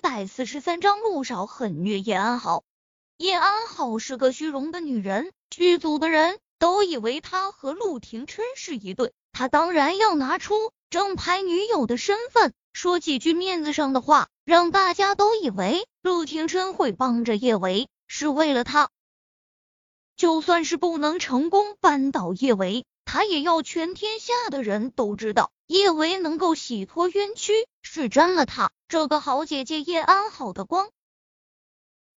百四十三章陆少狠虐叶安好。叶安好是个虚荣的女人，剧组的人都以为她和陆廷琛是一对，她当然要拿出正牌女友的身份，说几句面子上的话，让大家都以为陆廷琛会帮着叶维，是为了他。就算是不能成功扳倒叶维，他也要全天下的人都知道，叶维能够洗脱冤屈，是沾了他这个好姐姐叶安好的光。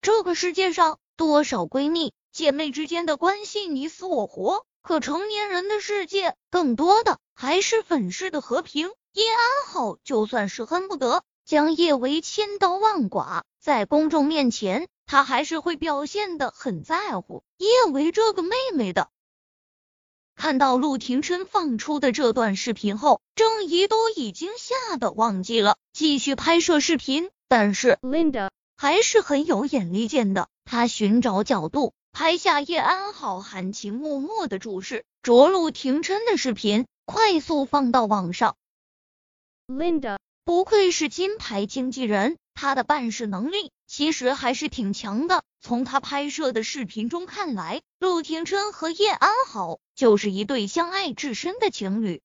这个世界上多少闺蜜姐妹之间的关系你死我活，可成年人的世界更多的还是粉饰的和平。叶安好就算是恨不得将叶维千刀万剐，在公众面前，他还是会表现的很在乎叶维这个妹妹的。看到陆廷琛放出的这段视频后，郑怡都已经吓得忘记了继续拍摄视频，但是 Linda。还是很有眼力见的。她寻找角度拍下叶安好含情脉脉的注视着陆廷琛的视频，快速放到网上。Linda 不愧是金牌经纪人，他的办事能力其实还是挺强的。从他拍摄的视频中看来，陆廷琛和叶安好就是一对相爱至深的情侣。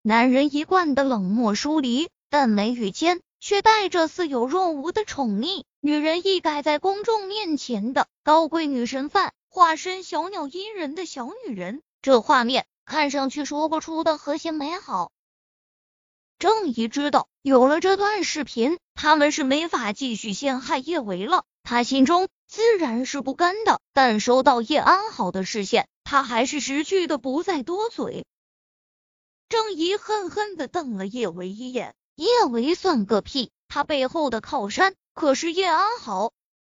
男人一贯的冷漠疏离，但眉宇间。却带着似有若无的宠溺，女人一改在公众面前的高贵女神范，化身小鸟依人的小女人，这画面看上去说不出的和谐美好。郑怡知道，有了这段视频，他们是没法继续陷害叶维了，他心中自然是不甘的，但收到叶安好的视线，他还是识趣的不再多嘴。郑怡恨恨的瞪了叶维一眼。叶维算个屁，他背后的靠山可是叶安好。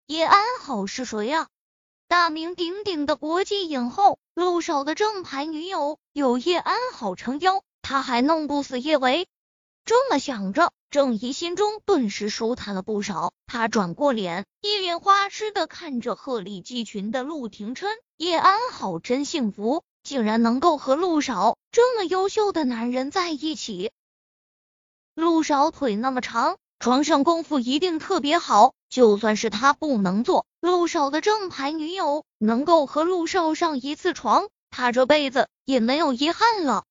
叶安好是谁呀？大名鼎鼎的国际影后，陆少的正牌女友，有叶安好撑腰，他还弄不死叶维。这么想着，郑怡心中顿时舒坦了不少。他转过脸，一脸花痴的看着鹤立鸡群的陆廷琛。叶安好真幸福，竟然能够和陆少这么优秀的男人在一起。陆少腿那么长，床上功夫一定特别好。就算是他不能做陆少的正牌女友，能够和陆少上一次床，他这辈子也没有遗憾了。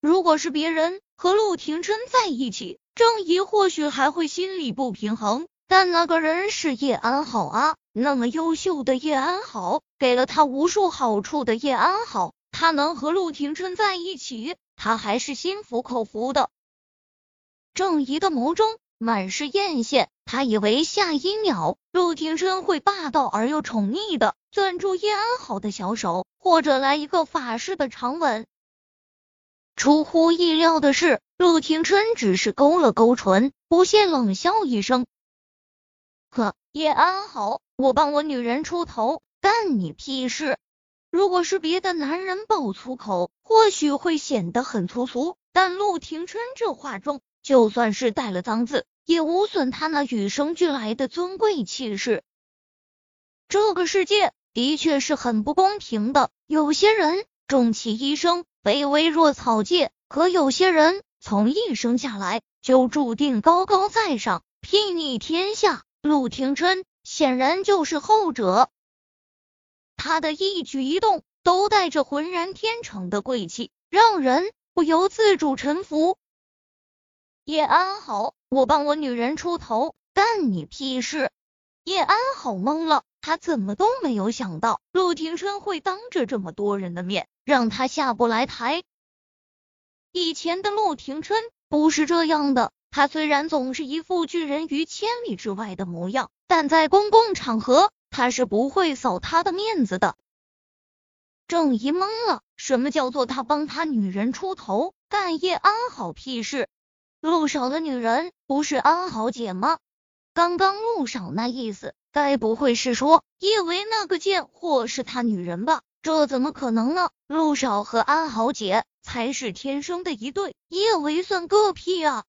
如果是别人和陆廷琛在一起，郑怡或许还会心里不平衡。但那个人是叶安好啊，那么优秀的叶安好，给了他无数好处的叶安好，他能和陆廷琛在一起，他还是心服口服的。郑怡的眸中满是艳羡，他以为下一秒陆廷琛会霸道而又宠溺的攥住叶安好的小手，或者来一个法式的长吻。出乎意料的是，陆廷琛只是勾了勾唇，不屑冷笑一声：“呵，叶安好，我帮我女人出头，干你屁事！如果是别的男人爆粗口，或许会显得很粗俗，但陆廷琛这话中……”就算是带了脏字，也无损他那与生俱来的尊贵气势。这个世界的确是很不公平的，有些人终其一生卑微若草芥，可有些人从一生下来就注定高高在上，睥睨天下。陆廷琛显然就是后者，他的一举一动都带着浑然天成的贵气，让人不由自主臣服。叶安好，我帮我女人出头，干你屁事！叶安好懵了，他怎么都没有想到陆廷琛会当着这么多人的面让他下不来台。以前的陆廷琛不是这样的，他虽然总是一副拒人于千里之外的模样，但在公共场合他是不会扫他的面子的。郑怡懵了，什么叫做他帮他女人出头，干叶安好屁事？陆少的女人不是安好姐吗？刚刚陆少那意思，该不会是说叶维那个贱货是他女人吧？这怎么可能呢？陆少和安好姐才是天生的一对，叶维算个屁啊！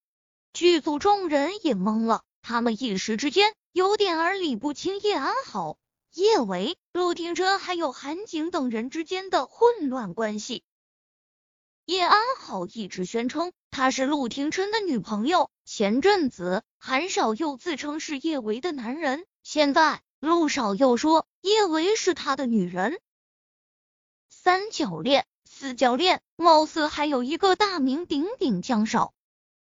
剧组众人也懵了，他们一时之间有点儿理不清叶安好、叶维、陆廷琛还有韩景等人之间的混乱关系。叶安好一直宣称她是陆廷琛的女朋友。前阵子韩少又自称是叶维的男人，现在陆少又说叶维是他的女人。三角恋、四角恋，貌似还有一个大名鼎鼎江少，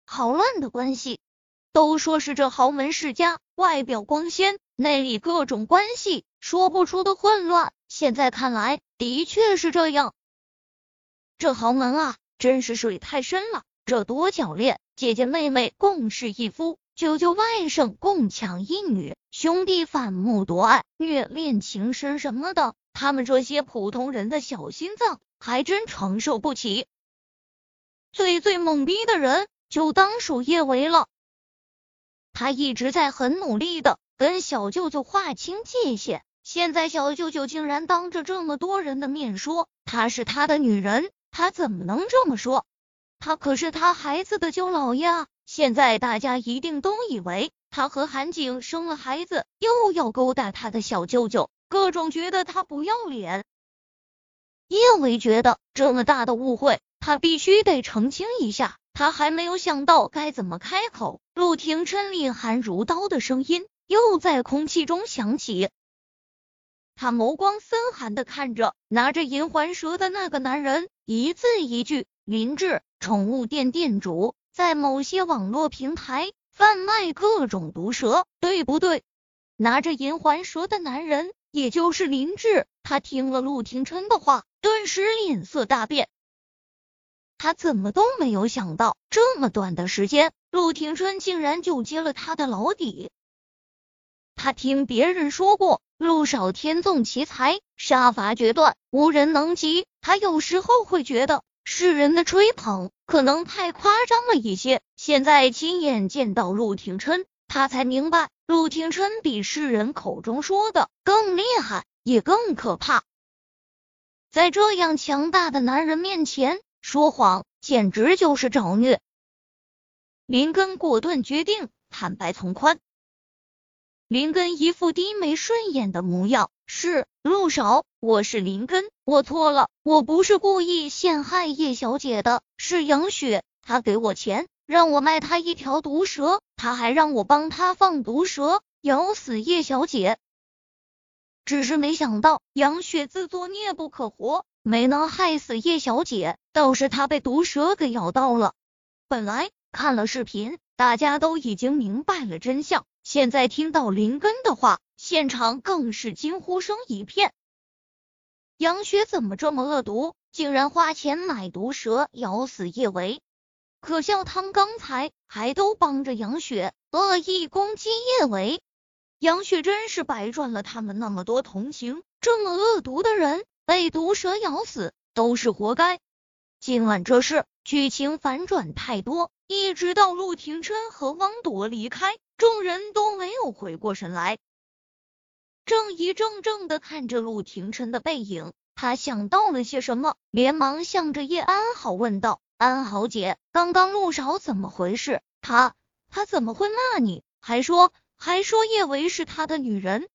好乱的关系。都说是这豪门世家，外表光鲜，内里各种关系说不出的混乱。现在看来，的确是这样。这豪门啊，真是水太深了。这多角恋，姐姐妹妹共侍一夫，舅舅外甥共抢一女，兄弟反目夺爱，虐恋情深什么的，他们这些普通人的小心脏还真承受不起。最最懵逼的人，就当属叶维了。他一直在很努力的跟小舅舅划清界限，现在小舅舅竟然当着这么多人的面说她是他的女人，他怎么能这么说？他可是他孩子的舅姥爷啊！现在大家一定都以为他和韩景生了孩子，又要勾搭他的小舅舅，各种觉得他不要脸。叶伟觉得这么大的误会，他必须得澄清一下。他还没有想到该怎么开口，陆廷琛厉寒如刀的声音又在空气中响起。他眸光森寒的看着拿着银环蛇的那个男人，一字一句：“林志，宠物店店主，在某些网络平台贩卖各种毒蛇，对不对？”拿着银环蛇的男人，也就是林志。他听了陆廷琛的话，顿时脸色大变。他怎么都没有想到，这么短的时间，陆廷琛竟然就揭了他的老底。他听别人说过，陆少天纵奇才，杀伐决断，无人能及。他有时候会觉得世人的吹捧可能太夸张了一些。现在亲眼见到陆廷琛，他才明白，陆廷琛比世人口中说的更厉害，也更可怕。在这样强大的男人面前。说谎简直就是找虐。林根果断决定坦白从宽。林根一副低眉顺眼的模样，是陆少，我是林根，我错了，我不是故意陷害叶小姐的，是杨雪，她给我钱让我卖她一条毒蛇，她还让我帮她放毒蛇咬死叶小姐。只是没想到杨雪自作孽不可活。没能害死叶小姐，倒是她被毒蛇给咬到了。本来看了视频，大家都已经明白了真相，现在听到林根的话，现场更是惊呼声一片。杨雪怎么这么恶毒，竟然花钱买毒蛇咬死叶维？可笑他们刚才还都帮着杨雪恶意攻击叶维，杨雪真是白赚了他们那么多同情。这么恶毒的人。被毒蛇咬死都是活该。今晚这事剧情反转太多，一直到陆廷琛和汪铎离开，众人都没有回过神来，正一怔怔的看着陆廷琛的背影。他想到了些什么，连忙向着叶安好问道：“安好姐，刚刚陆少怎么回事？他他怎么会骂你？还说还说叶维是他的女人？”